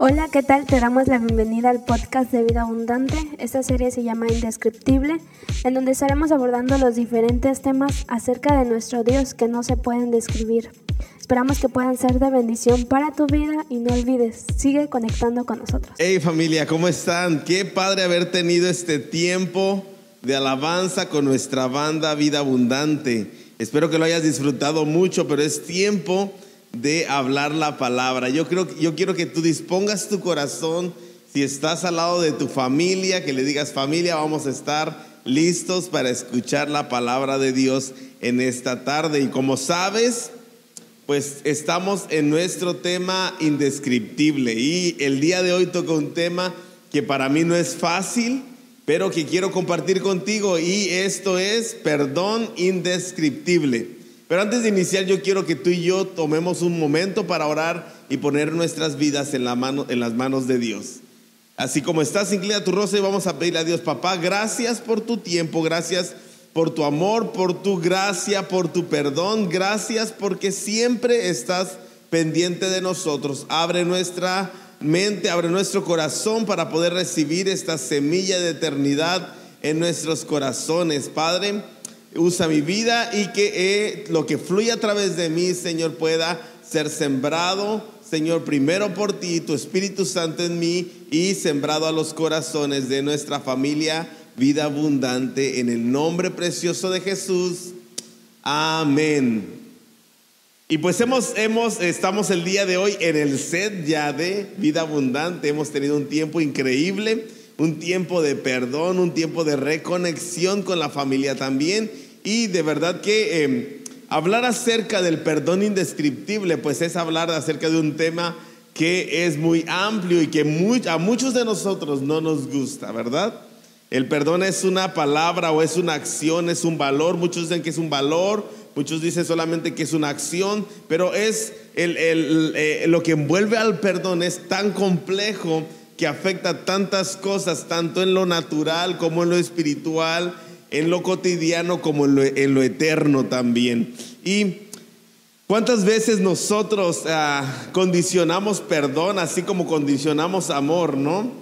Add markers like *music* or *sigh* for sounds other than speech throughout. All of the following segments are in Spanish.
Hola, ¿qué tal? Te damos la bienvenida al podcast de Vida Abundante. Esta serie se llama Indescriptible, en donde estaremos abordando los diferentes temas acerca de nuestro Dios que no se pueden describir. Esperamos que puedan ser de bendición para tu vida y no olvides, sigue conectando con nosotros. Hey familia, ¿cómo están? Qué padre haber tenido este tiempo de alabanza con nuestra banda Vida Abundante. Espero que lo hayas disfrutado mucho, pero es tiempo de hablar la palabra. Yo, creo, yo quiero que tú dispongas tu corazón, si estás al lado de tu familia, que le digas familia, vamos a estar listos para escuchar la palabra de Dios en esta tarde. Y como sabes, pues estamos en nuestro tema indescriptible. Y el día de hoy toca un tema que para mí no es fácil, pero que quiero compartir contigo. Y esto es perdón indescriptible. Pero antes de iniciar, yo quiero que tú y yo tomemos un momento para orar y poner nuestras vidas en, la mano, en las manos de Dios. Así como estás, inclina tu rostro y vamos a pedirle a Dios, papá, gracias por tu tiempo, gracias por tu amor, por tu gracia, por tu perdón, gracias porque siempre estás pendiente de nosotros. Abre nuestra mente, abre nuestro corazón para poder recibir esta semilla de eternidad en nuestros corazones, Padre usa mi vida y que eh, lo que fluye a través de mí, Señor, pueda ser sembrado, Señor, primero por ti, tu Espíritu Santo en mí y sembrado a los corazones de nuestra familia, vida abundante, en el nombre precioso de Jesús. Amén. Y pues hemos, hemos, estamos el día de hoy en el set ya de vida abundante. Hemos tenido un tiempo increíble un tiempo de perdón, un tiempo de reconexión con la familia también. Y de verdad que em, hablar acerca del perdón indescriptible, pues es hablar acerca de un tema que es muy amplio y que a muchos de nosotros no nos gusta, ¿verdad? El perdón es una palabra o es una acción, es un valor. Muchos dicen que es un valor, muchos dicen solamente que es una acción, pero es eh, lo que envuelve al perdón es tan complejo que afecta tantas cosas, tanto en lo natural como en lo espiritual, en lo cotidiano como en lo, eterno también. Y cuántas veces nosotros ah, condicionamos perdón, así como condicionamos amor, ¿no?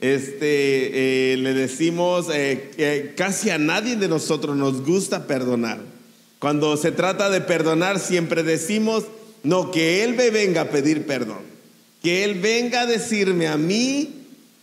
Este, eh, le decimos eh, que casi a nadie de nosotros nos gusta perdonar. Cuando se trata de perdonar, siempre decimos, no, que Él me venga a pedir perdón que Él venga a decirme a mí,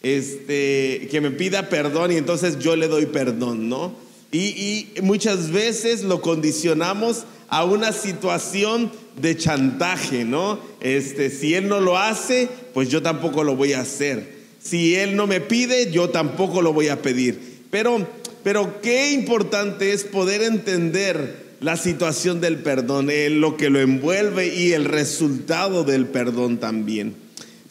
este, que me pida perdón y entonces yo le doy perdón, ¿no? Y, muchas veces lo condicionamos a una situación de chantaje, ¿no? Este, si Él no lo hace, pues yo tampoco lo voy a hacer. Si Él no me pide, yo tampoco lo voy a pedir. Pero, pero qué importante es poder entender la situación del perdón, lo que lo envuelve y el resultado del perdón también.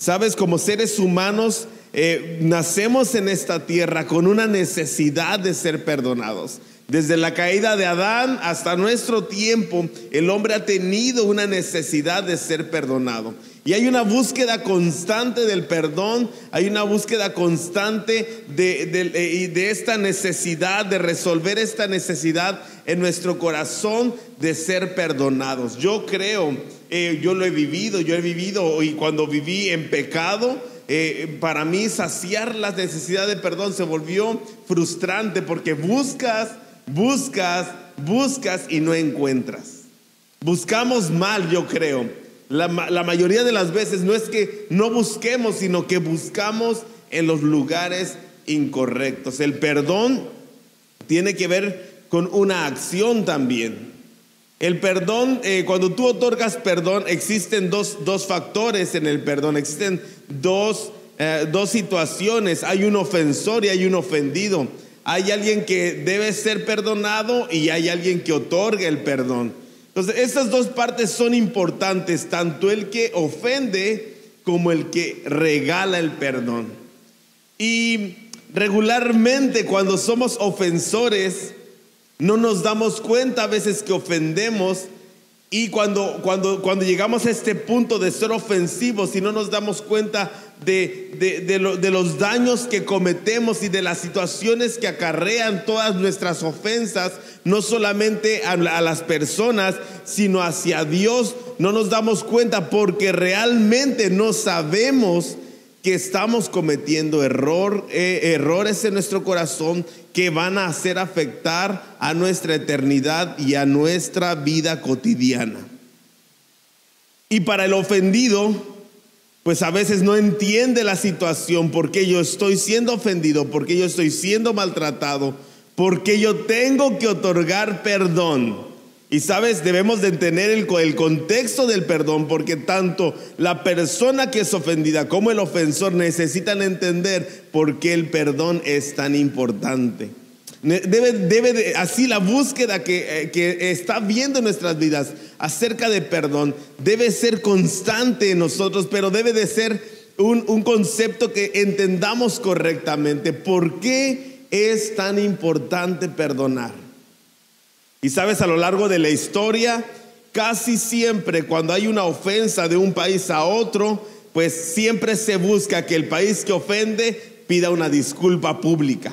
Sabes, como seres humanos, eh, nacemos en esta tierra con una necesidad de ser perdonados. Desde la caída de Adán hasta nuestro tiempo, el hombre ha tenido una necesidad de ser perdonado. Y hay una búsqueda constante del perdón, hay una búsqueda constante de, de, esta necesidad, de resolver esta necesidad en nuestro corazón de ser perdonados. Yo creo eh, yo lo he vivido, yo he vivido y cuando viví en pecado, eh, para mí saciar la necesidad de perdón se volvió frustrante porque buscas, buscas, buscas y no encuentras. Buscamos mal, yo creo. La, la mayoría de las veces no es que no busquemos, sino que buscamos en los lugares incorrectos. El perdón tiene que ver con una acción también. El perdón, eh, cuando tú otorgas perdón, existen dos, factores en el perdón, existen dos, eh, dos situaciones, hay un ofensor y hay un ofendido. Hay alguien que debe ser perdonado y hay alguien que otorga el perdón. Entonces, estas dos partes son importantes, tanto el que ofende como el que regala el perdón. Y regularmente cuando somos ofensores, no nos damos cuenta a veces que ofendemos y cuando, cuando, cuando llegamos a este punto de ser ofensivos y no nos damos cuenta de, de, los daños que cometemos y de las situaciones que acarrean todas nuestras ofensas, no solamente a las personas, sino hacia Dios, no nos damos cuenta porque realmente no sabemos que estamos cometiendo error, eh, errores en nuestro corazón que van a hacer afectar a nuestra eternidad y a nuestra vida cotidiana. Y para el ofendido, pues a veces no entiende la situación, porque yo estoy siendo ofendido, porque yo estoy siendo maltratado, porque yo tengo que otorgar perdón. Y sabes, debemos de tener el, contexto del perdón porque tanto la persona que es ofendida como el ofensor necesitan entender por qué el perdón es tan importante. Debe, debe de, así la búsqueda que, eh, que está viendo en nuestras vidas acerca de perdón debe ser constante en nosotros, pero debe de ser un, un concepto que entendamos correctamente. ¿Por qué es tan importante perdonar? Y sabes, a lo largo de la historia, casi siempre cuando hay una ofensa de un país a otro, pues siempre se busca que el país que ofende pida una disculpa pública.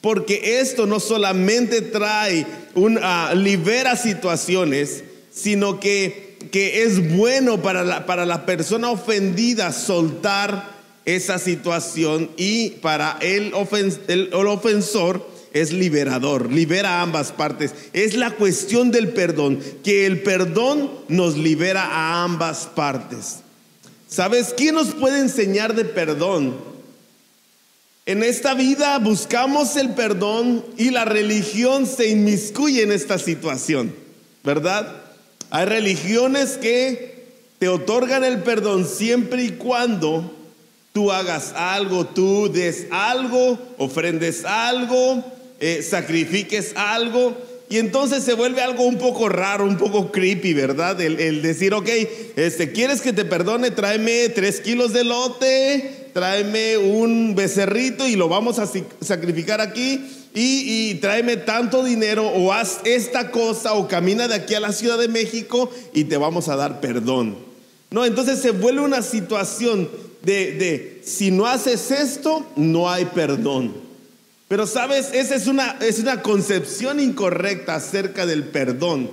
Porque esto no solamente trae un, uh, libera situaciones, sino que, es bueno para la, para la persona ofendida soltar esa situación y para el ofensor es liberador, libera a ambas partes. Es la cuestión del perdón, que el perdón nos libera a ambas partes. ¿Sabes quién nos puede enseñar de perdón? En esta vida buscamos el perdón y la religión se inmiscuye en esta situación, ¿verdad? Hay religiones que te otorgan el perdón siempre y cuando tú hagas algo, tú des algo, ofrendes algo, eh, sacrifiques algo. Y entonces se vuelve algo un poco raro, un poco creepy, ¿verdad? El, decir, ok, este, ¿quieres que te perdone? Tráeme tres kilos de lote, tráeme un becerrito y lo vamos a sacrificar aquí. Y, y, tráeme tanto dinero o haz esta cosa o camina de aquí a la Ciudad de México y te vamos a dar perdón. No, entonces se vuelve una situación de, de si no haces esto, no hay perdón. Pero sabes, esa es una, es una concepción incorrecta acerca del perdón.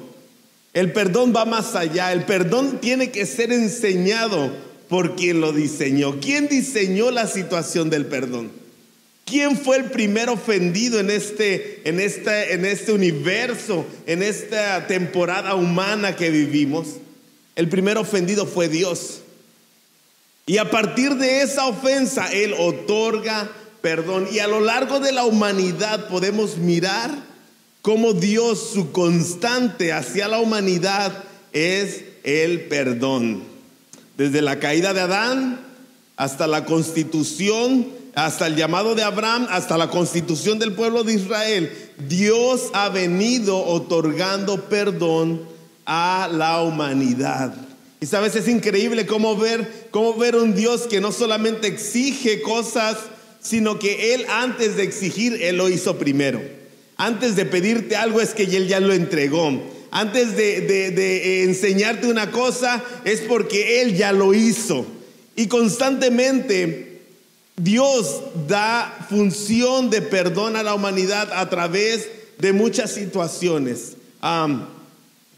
El perdón va más allá. El perdón tiene que ser enseñado por quien lo diseñó. ¿Quién diseñó la situación del perdón? ¿Quién fue el primer ofendido en este, en en este universo, en esta temporada humana que vivimos? El primer ofendido fue Dios. Y a partir de esa ofensa, Él otorga perdón. Y a lo largo de la humanidad podemos mirar cómo Dios, su constante hacia la humanidad es el perdón. Desde la caída de Adán hasta la constitución, hasta el llamado de Abraham, hasta la constitución del pueblo de Israel, Dios ha venido otorgando perdón a la humanidad. Y sabes, es increíble cómo ver, cómo ver un Dios que no solamente exige cosas sino que Él antes de exigir, Él lo hizo primero. Antes de pedirte algo es que Él ya lo entregó. Antes de, de, enseñarte una cosa es porque Él ya lo hizo. Y constantemente Dios da función de perdón a la humanidad a través de muchas situaciones.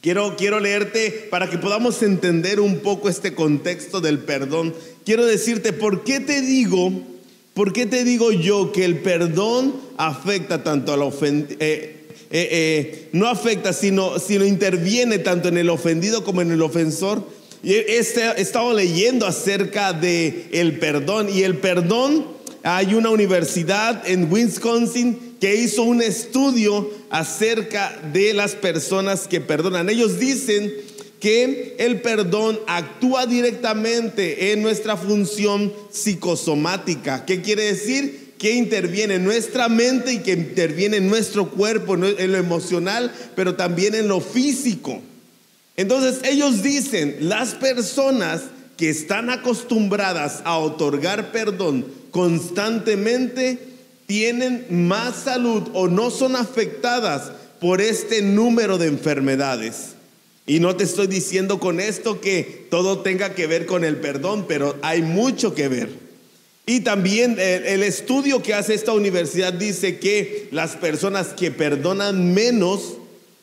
quiero, quiero leerte para que podamos entender un poco este contexto del perdón. Quiero decirte, ¿por qué te digo? ¿Por qué te digo yo que el perdón afecta tanto al ofendido? Eh, eh, eh, no afecta, sino, sino interviene tanto en el ofendido como en el ofensor. Este, he estado leyendo acerca de perdón y el perdón, hay una universidad en Wisconsin que hizo un estudio acerca de las personas que perdonan. Ellos dicen que el perdón actúa directamente en nuestra función psicosomática. ¿Qué quiere decir? Que interviene en nuestra mente y que interviene en nuestro cuerpo, en lo emocional, pero también en lo físico. Entonces ellos dicen, las personas que están acostumbradas a otorgar perdón constantemente tienen más salud o no son afectadas por este número de enfermedades. Y no te estoy diciendo con esto que todo tenga que ver con el perdón, pero hay mucho que ver. Y también el, estudio que hace esta universidad dice que las personas que perdonan menos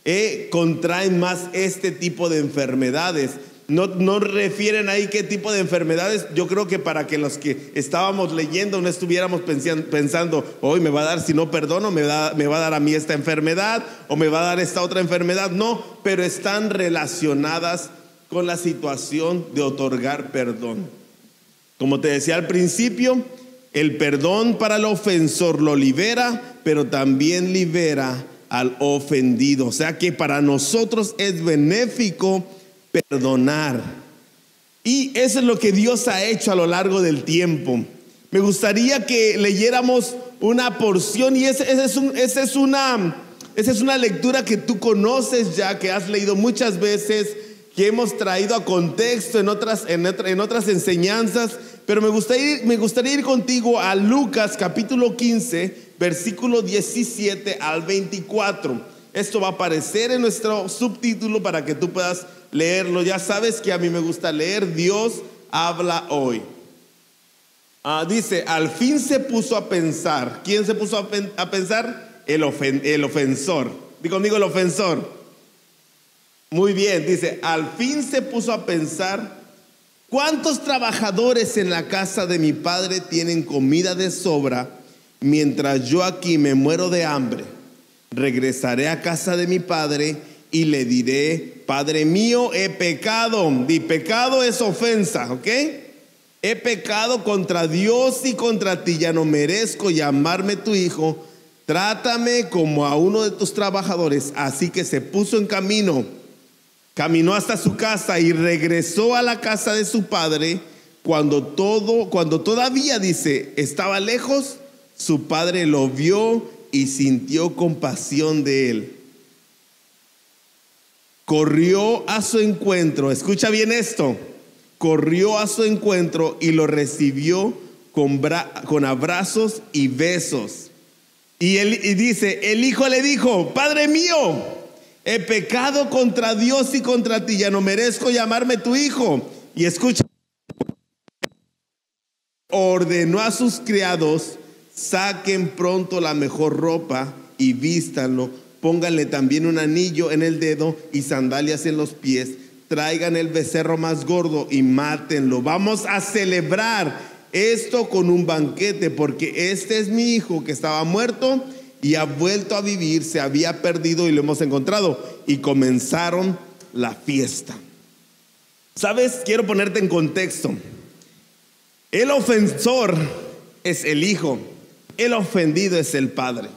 eh, contraen más este tipo de enfermedades. No, no refieren ahí qué tipo de enfermedades. Yo creo que para que los que estábamos leyendo no estuviéramos pensando, hoy me va a dar, si no perdono, me, me va a dar a mí esta enfermedad o me va a dar esta otra enfermedad. No, pero están relacionadas con la situación de otorgar perdón. Como te decía al principio, el perdón para el ofensor lo libera, pero también libera al ofendido. O sea que para nosotros es benéfico perdonar. Y eso es lo que Dios ha hecho a lo largo del tiempo. Me gustaría que leyéramos una porción y esa es, una, es una lectura que tú conoces ya, que has leído muchas veces, que hemos traído a contexto en otras, en otras enseñanzas, pero me gustaría, me gustaría ir contigo a Lucas capítulo 15, versículo 17 al 24. Esto va a aparecer en nuestro subtítulo para que tú puedas leerlo. Ya sabes que a mí me gusta leer. Dios habla hoy. Ah, dice, al fin se puso a pensar. ¿Quién se puso a, pensar? El, el ofensor. Digo conmigo el ofensor. Muy bien, dice, al fin se puso a pensar, ¿cuántos trabajadores en la casa de mi padre tienen comida de sobra mientras yo aquí me muero de hambre? Regresaré a casa de mi padre y le diré, Padre mío, he pecado. Y pecado es ofensa, ¿ok? He pecado contra Dios y contra ti, ya no merezco llamarme tu hijo. Trátame como a uno de tus trabajadores. Así que se puso en camino, caminó hasta su casa y regresó a la casa de su padre. Cuando todo, cuando todavía dice, estaba lejos, su padre lo vio y sintió compasión de él. Corrió a su encuentro, escucha bien esto, corrió a su encuentro y lo recibió con, abrazos y besos. Y, él, y dice, el hijo le dijo, Padre mío, he pecado contra Dios y contra ti, ya no merezco llamarme tu hijo. Y escucha, ordenó a sus criados saquen pronto la mejor ropa y vístanlo, pónganle también un anillo en el dedo y sandalias en los pies, traigan el becerro más gordo y mátenlo. Vamos a celebrar esto con un banquete, porque este es mi hijo que estaba muerto y ha vuelto a vivir, se había perdido y lo hemos encontrado. Y comenzaron la fiesta. ¿Sabes? Quiero ponerte en contexto. El ofensor es el hijo el ofendido es el Padre.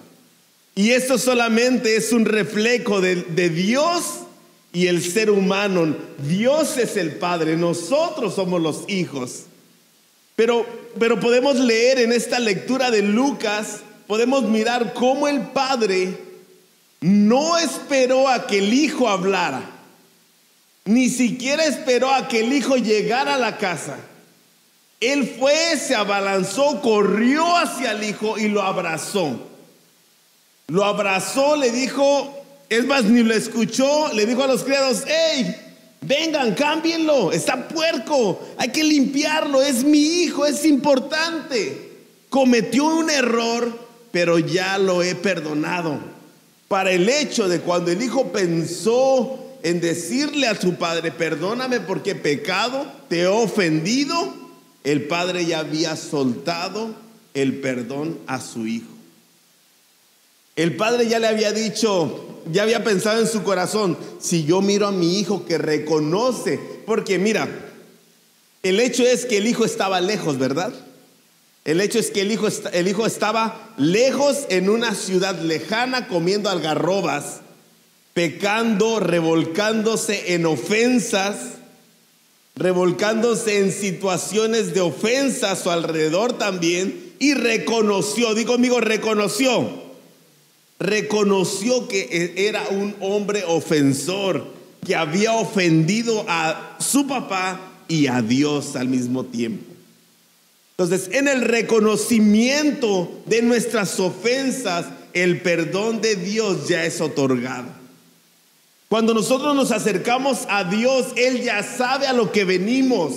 Y esto solamente es un reflejo de, Dios y el ser humano. Dios es el Padre, nosotros somos los hijos. Pero, pero podemos leer en esta lectura de Lucas, podemos mirar cómo el Padre no esperó a que el Hijo hablara, ni siquiera esperó a que el Hijo llegara a la casa. Él fue, se abalanzó, corrió hacia el hijo y lo abrazó. Lo abrazó, le dijo, es más, ni lo escuchó, le dijo a los criados, hey, vengan, cámbienlo, está puerco, hay que limpiarlo, es mi hijo, es importante. Cometió un error, pero ya lo he perdonado. Para el hecho de cuando el hijo pensó en decirle a su padre, perdóname porque pecado, te he ofendido, el padre ya había soltado el perdón a su hijo. El padre ya le había dicho, ya había pensado en su corazón, si yo miro a mi hijo que reconoce, porque mira, el hecho es que el hijo estaba lejos, ¿verdad? El hecho es que el hijo, el hijo estaba lejos en una ciudad lejana comiendo algarrobas, pecando, revolcándose en ofensas revolcándose en situaciones de ofensa a su alrededor también y reconoció, digo amigo, reconoció, reconoció que e-, era un hombre ofensor, que había ofendido a su papá y a Dios al mismo tiempo. Entonces, en el reconocimiento de nuestras ofensas, el perdón de Dios ya es otorgado. Cuando nosotros nos acercamos a Dios, Él ya sabe a lo que venimos.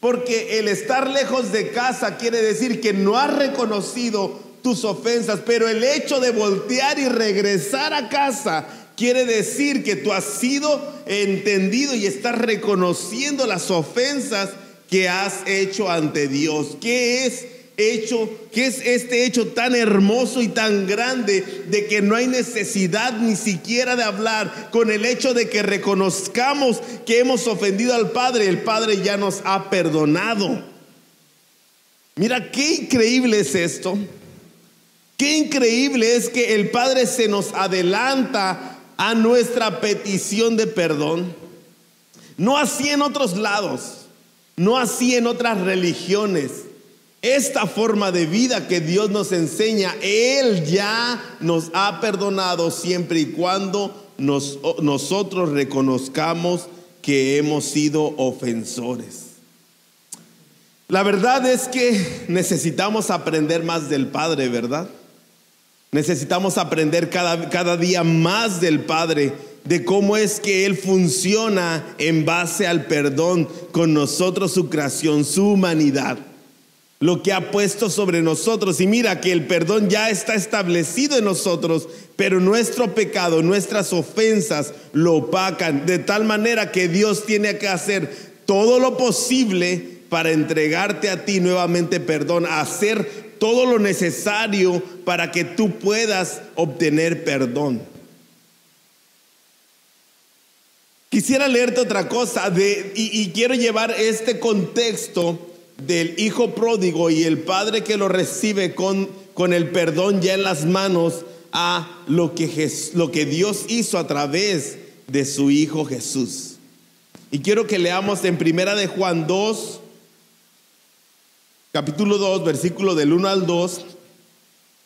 Porque el estar lejos de casa quiere decir que no has reconocido tus ofensas, pero el hecho de voltear y regresar a casa quiere decir que tú has sido entendido y estás reconociendo las ofensas que has hecho ante Dios. ¿Qué es hecho, qué es este hecho tan hermoso y tan grande de que no hay necesidad ni siquiera de hablar con el hecho de que reconozcamos que hemos ofendido al Padre, el Padre ya nos ha perdonado. Mira qué increíble es esto. Qué increíble es que el Padre se nos adelanta a nuestra petición de perdón. No así en otros lados, no así en otras religiones. Esta forma de vida que Dios nos enseña, Él ya nos ha perdonado siempre y cuando nosotros reconozcamos que hemos sido ofensores. La verdad es que necesitamos aprender más del Padre, ¿verdad? Necesitamos aprender cada, cada día más del Padre, de cómo es que Él funciona en base al perdón con nosotros, su creación, su humanidad, lo que ha puesto sobre nosotros. Y mira que el perdón ya está establecido en nosotros, pero nuestro pecado, nuestras ofensas lo opacan, de tal manera que Dios tiene que hacer todo lo posible para entregarte a ti nuevamente perdón, hacer todo lo necesario para que tú puedas obtener perdón. Quisiera leerte otra cosa de, y, quiero llevar este contexto del hijo pródigo y el padre que lo recibe con, con el perdón ya en las manos a lo que, lo que Dios hizo a través de su hijo Jesús. Y quiero que leamos en primera de Juan 2, capítulo 2, versículo del 1 al 2,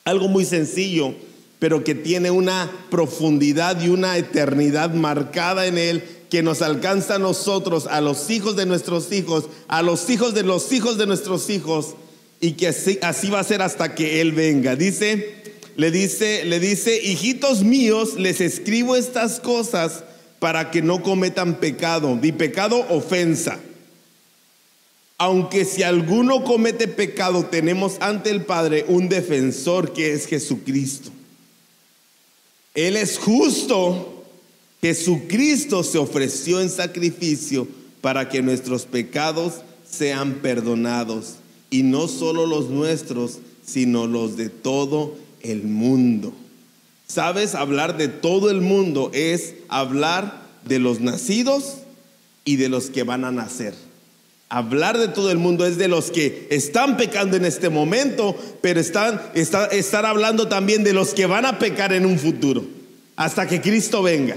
algo muy sencillo, pero que tiene una profundidad y una eternidad marcada en él que nos alcanza a nosotros, a los hijos de nuestros hijos, a los hijos de los hijos de nuestros hijos, y que así, va a ser hasta que Él venga. Dice, le dice, le dice, hijitos míos, les escribo estas cosas para que no cometan pecado. Di pecado, ofensa aunque si alguno comete pecado, tenemos ante el Padre un defensor que es Jesucristo. Él es justo. Jesucristo se ofreció en sacrificio para que nuestros pecados sean perdonados. Y no solo los nuestros, sino los de todo el mundo. ¿Sabes? Hablar de todo el mundo es hablar de los nacidos y de los que van a nacer. Hablar de todo el mundo es de los que están pecando en este momento, pero están, estar hablando también de los que van a pecar en un futuro, hasta que Cristo venga.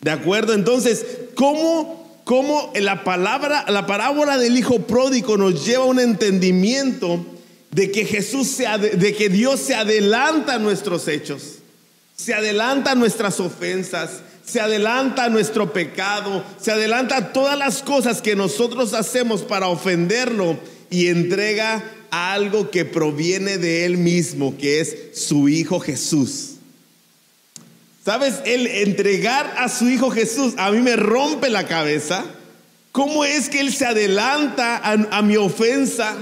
¿De acuerdo? Entonces, ¿cómo, cómo la palabra, la parábola del hijo pródigo nos lleva a un entendimiento de que Jesús se, de que Dios se adelanta a nuestros hechos, se adelanta a nuestras ofensas, se adelanta a nuestro pecado, se adelanta a todas las cosas que nosotros hacemos para ofenderlo y entrega algo que proviene de Él mismo, que es su Hijo Jesús. ¿Sabes? El entregar a su Hijo Jesús a mí me rompe la cabeza. ¿Cómo es que Él se adelanta a, mi ofensa?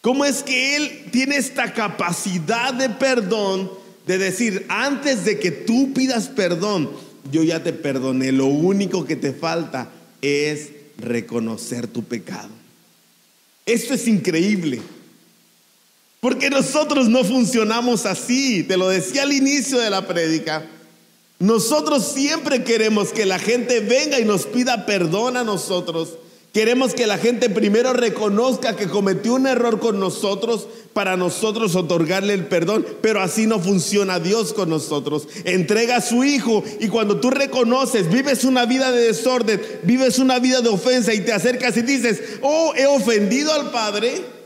¿Cómo es que Él tiene esta capacidad de perdón de decir, antes de que tú pidas perdón, yo ya te perdoné, lo único que te falta es reconocer tu pecado. Esto es increíble. Porque nosotros no funcionamos así. Te lo decía al inicio de la prédica. Nosotros siempre queremos que la gente venga y nos pida perdón a nosotros. Queremos que la gente primero reconozca que cometió un error con nosotros para nosotros otorgarle el perdón, pero así no funciona Dios con nosotros. Entrega a su Hijo y cuando tú reconoces, vives una vida de desorden, vives una vida de ofensa y te acercas y dices, oh, he ofendido al Padre.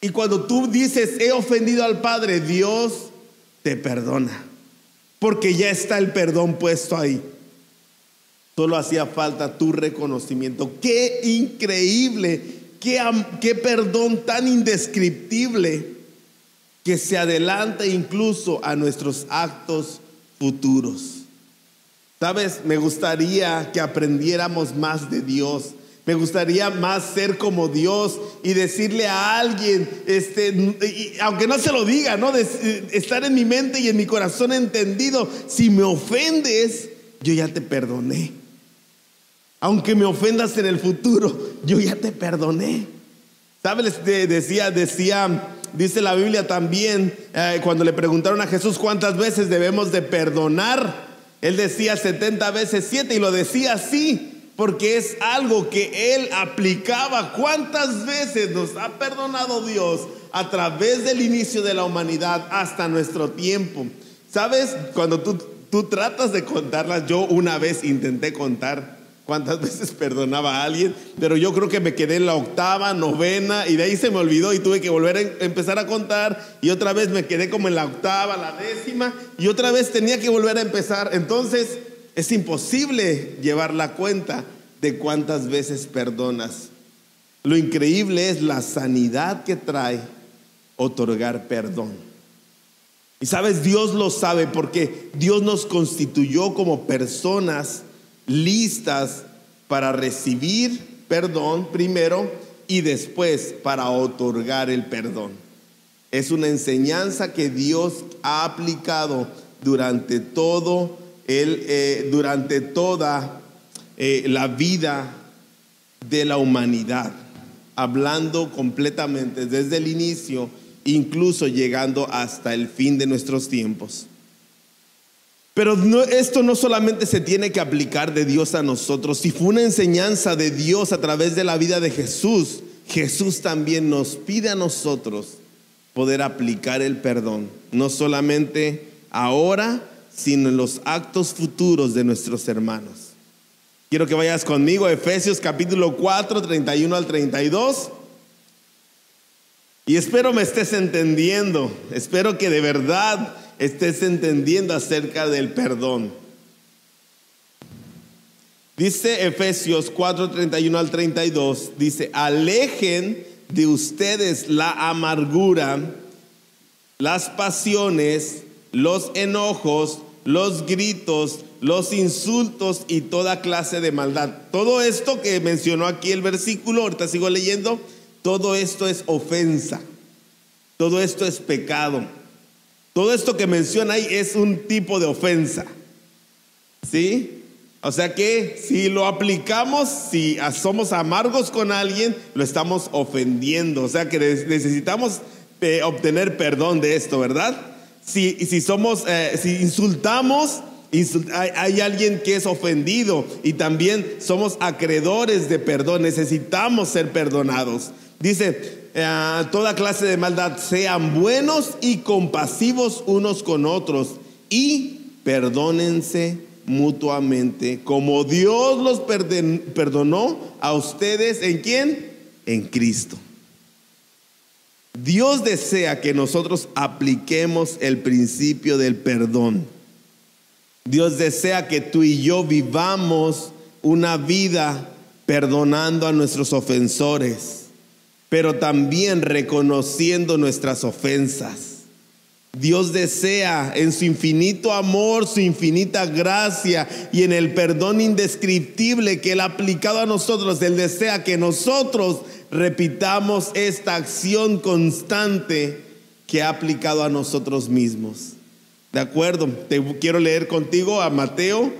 Y cuando tú dices, he ofendido al Padre, Dios te perdona, porque ya está el perdón puesto ahí. Solo hacía falta tu reconocimiento. Qué increíble, qué, qué perdón tan indescriptible que se adelanta incluso a nuestros actos futuros. Sabes, me gustaría que aprendiéramos más de Dios. Me gustaría más ser como Dios y decirle a alguien, este, aunque no se lo diga, ¿no? estar en mi mente y en mi corazón entendido, si me ofendes, yo ya te perdoné. Aunque me ofendas en el futuro, yo ya te perdoné. ¿Sabes? Decía, decía, dice la Biblia también, eh, cuando le preguntaron a Jesús cuántas veces debemos de perdonar, él decía 70 veces 7 y lo decía así porque es algo que Él aplicaba. ¿Cuántas veces nos ha perdonado Dios a través del inicio de la humanidad hasta nuestro tiempo? ¿Sabes? Cuando tú, tú tratas de contarlas, yo una vez intenté contar cuántas *laughs* veces perdonaba a alguien, pero yo creo que me quedé en la octava, novena, y de ahí se me olvidó y tuve que volver a empezar a contar, y otra vez me quedé como en la octava, la décima, y otra vez tenía que volver a empezar. Entonces, es imposible llevar la cuenta de cuántas veces perdonas. Lo increíble es la sanidad que trae otorgar perdón. Y sabes, Dios lo sabe porque Dios nos constituyó como personas listas para recibir perdón primero y después para otorgar el perdón. Es una enseñanza que Dios ha aplicado durante todo el, eh, durante toda eh, la vida de la humanidad, hablando completamente desde el inicio, incluso llegando hasta el fin de nuestros tiempos. Pero esto no solamente se tiene que aplicar de Dios a nosotros, si fue una enseñanza de Dios a través de la vida de Jesús, Jesús también nos pide a nosotros poder aplicar el perdón, no solamente ahora, sino en los actos futuros de nuestros hermanos. Quiero que vayas conmigo a Efesios capítulo 4, 31 al 32. Y espero me estés entendiendo, espero que de verdad estés entendiendo acerca del perdón. Dice Efesios 4, 31 al 32, dice, alejen de ustedes la amargura, las pasiones, los enojos, los gritos, los insultos y toda clase de maldad. Todo esto que mencionó aquí el versículo, ahorita sigo leyendo, todo esto es ofensa, todo esto es pecado. Todo esto que menciona ahí es un tipo de ofensa. ¿Sí? O sea que si lo aplicamos, si somos amargos con alguien, lo estamos ofendiendo. O sea que necesitamos eh, obtener perdón de esto, ¿verdad? Si, si somos, eh, si insultamos, hay, hay, alguien que es ofendido y también somos acreedores de perdón. Necesitamos ser perdonados. Dice, eh, toda clase de maldad, sean buenos y compasivos unos con otros y perdónense mutuamente, como Dios los perdonó a ustedes en quién? En Cristo. Dios desea que nosotros apliquemos el principio del perdón. Dios desea que tú y yo vivamos una vida perdonando a nuestros ofensores pero también reconociendo nuestras ofensas. Dios desea en su infinito amor, su infinita gracia y en el perdón indescriptible que Él ha aplicado a nosotros, Él desea que nosotros repitamos esta acción constante que ha aplicado a nosotros mismos. ¿De acuerdo? Te quiero leer contigo a Mateo,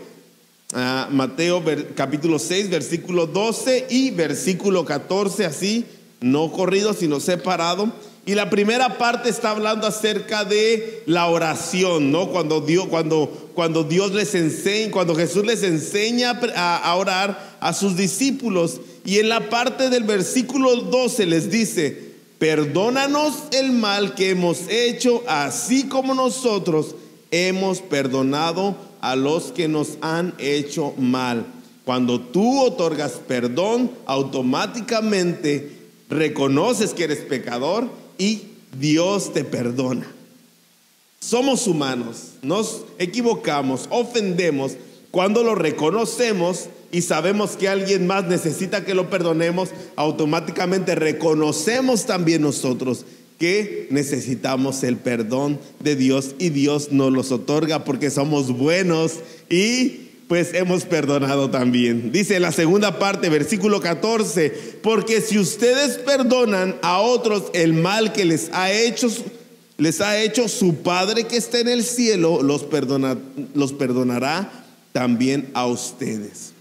a Mateo capítulo 6, versículo 12 y versículo 14, así no corrido, sino separado. Y la primera parte está hablando acerca de la oración, ¿no? Cuando Dios, cuando, cuando Dios les enseña, cuando Jesús les enseña a, a orar a sus discípulos. Y en la parte del versículo 12 les dice, perdónanos el mal que hemos hecho, así como nosotros hemos perdonado a los que nos han hecho mal. Cuando tú otorgas perdón, automáticamente reconoces que eres pecador y Dios te perdona. Somos humanos, nos equivocamos, ofendemos. Cuando lo reconocemos y sabemos que alguien más necesita que lo perdonemos, automáticamente reconocemos también nosotros que necesitamos el perdón de Dios y Dios nos los otorga porque somos buenos y pues hemos perdonado también. Dice la segunda parte, versículo 14, porque si ustedes perdonan a otros el mal que les ha hecho, les ha hecho su Padre que está en el cielo, los, perdona, los perdonará también a ustedes.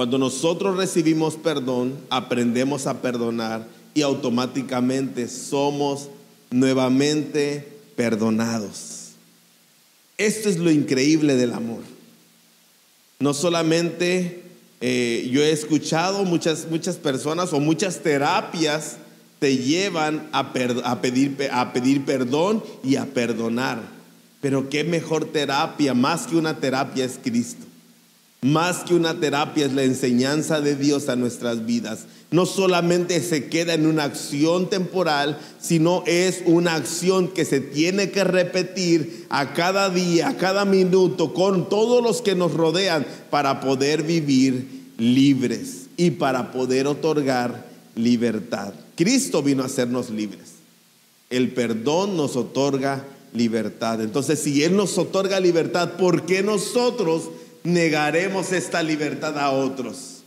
Cuando nosotros recibimos perdón, aprendemos a perdonar y automáticamente somos nuevamente perdonados. Esto es lo increíble del amor. No solamente eh, yo he escuchado muchas, muchas personas o muchas terapias te llevan a, pedir, a pedir perdón y a perdonar. Pero qué mejor terapia, más que una terapia es Cristo. Más que una terapia es la enseñanza de Dios a nuestras vidas. No solamente se queda en una acción temporal, sino es una acción que se tiene que repetir a cada día, a cada minuto, con todos los que nos rodean para poder vivir libres y para poder otorgar libertad. Cristo vino a hacernos libres. El perdón nos otorga libertad. Entonces, si Él nos otorga libertad, ¿por qué nosotros negaremos esta libertad a otros?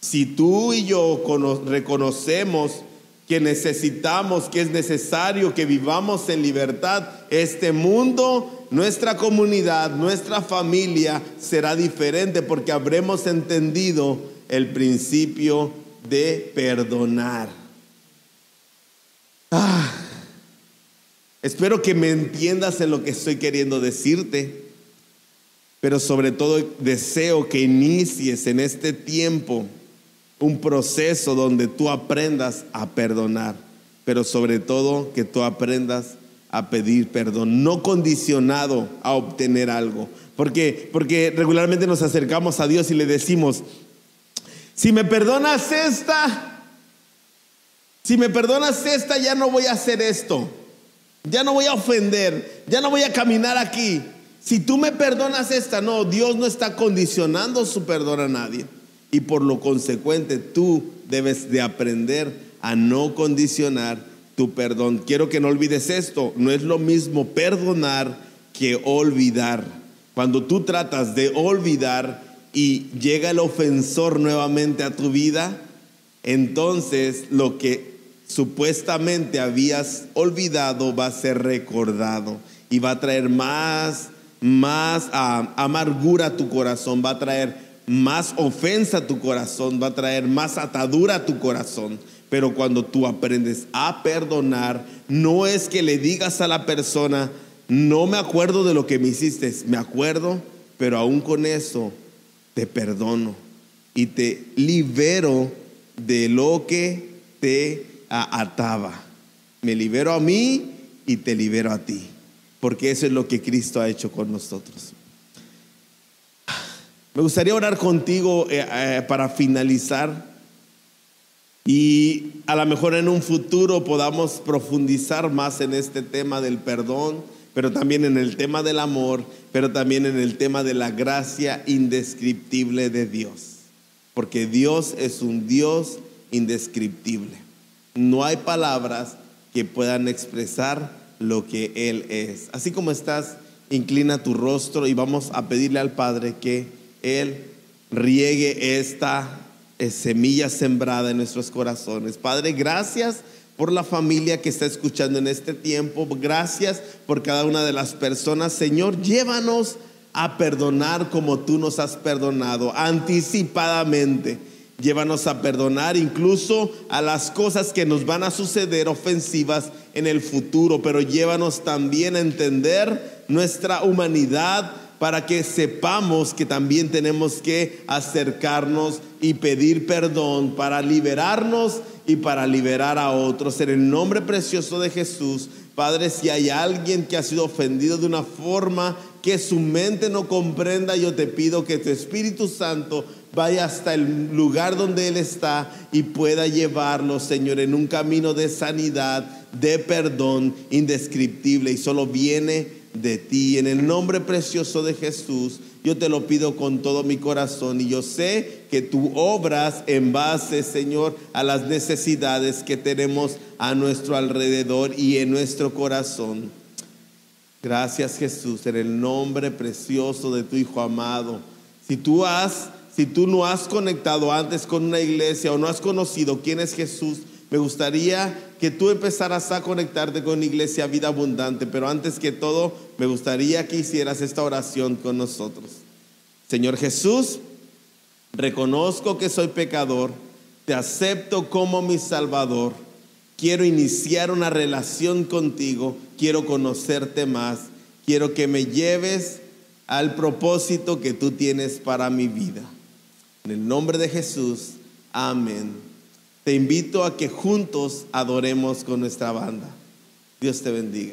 Si tú y yo reconocemos que necesitamos, que es necesario que vivamos en libertad, este mundo, nuestra comunidad, nuestra familia será diferente porque habremos entendido el principio de perdonar. Ah, espero que me entiendas en lo que estoy queriendo decirte. Pero sobre todo deseo que inicies en este tiempo un proceso donde tú aprendas a perdonar, pero sobre todo que tú aprendas a pedir perdón, no condicionado a obtener algo. Porque, porque regularmente nos acercamos a Dios y le decimos, si me perdonas esta, si me perdonas esta, ya no voy a hacer esto, ya no voy a ofender, ya no voy a caminar aquí. Si tú me perdonas esta, no, Dios no está condicionando su perdón a nadie. Y por lo consecuente, tú debes de aprender a no condicionar tu perdón. Quiero que no olvides esto, no es lo mismo perdonar que olvidar. Cuando tú tratas de olvidar y llega el ofensor nuevamente a tu vida, entonces lo que supuestamente habías olvidado va a ser recordado y va a traer más más ah, amargura a tu corazón, va a traer más ofensa a tu corazón, va a traer más atadura a tu corazón. Pero cuando tú aprendes a perdonar, no es que le digas a la persona, no me acuerdo de lo que me hiciste, me acuerdo, pero aún con eso te perdono y te libero de lo que te ataba. Me libero a mí y te libero a ti porque eso es lo que Cristo ha hecho con nosotros. Me gustaría orar contigo eh, eh, para finalizar y a lo mejor en un futuro podamos profundizar más en este tema del perdón, pero también en el tema del amor, pero también en el tema de la gracia indescriptible de Dios. Porque Dios es un Dios indescriptible. No hay palabras que puedan expresar lo que Él es. Así como estás, inclina tu rostro y vamos a pedirle al Padre que Él riegue esta eh, semilla sembrada en nuestros corazones. Padre, gracias por la familia que está escuchando en este tiempo. Gracias por cada una de las personas. Señor, llévanos a perdonar como tú nos has perdonado anticipadamente. Llévanos a perdonar incluso a las cosas que nos van a suceder ofensivas en el futuro, pero llévanos también a entender nuestra humanidad para que sepamos que también tenemos que acercarnos y pedir perdón para liberarnos y para liberar a otros. En el nombre precioso de Jesús, Padre, si hay alguien que ha sido ofendido de una forma que su mente no comprenda, yo te pido que tu Espíritu Santo vaya hasta el lugar donde Él está y pueda llevarlo, Señor, en un camino de sanidad, de perdón indescriptible y solo viene de ti. En el nombre precioso de Jesús, yo te lo pido con todo mi corazón y yo sé que tú obras en base, Señor, a las necesidades que tenemos a nuestro alrededor y en nuestro corazón. Gracias Jesús, en el nombre precioso de tu Hijo amado. Si tú has, si tú no has conectado antes con una iglesia o no has conocido quién es Jesús, me gustaría que tú empezaras a conectarte con Iglesia Vida Abundante, pero antes que todo, me gustaría que hicieras esta oración con nosotros. Señor Jesús, reconozco que soy pecador, te acepto como mi Salvador, quiero iniciar una relación contigo, quiero conocerte más, quiero que me lleves al propósito que tú tienes para mi vida. En el nombre de Jesús, amén te invito a que juntos adoremos con nuestra banda. Dios te bendiga.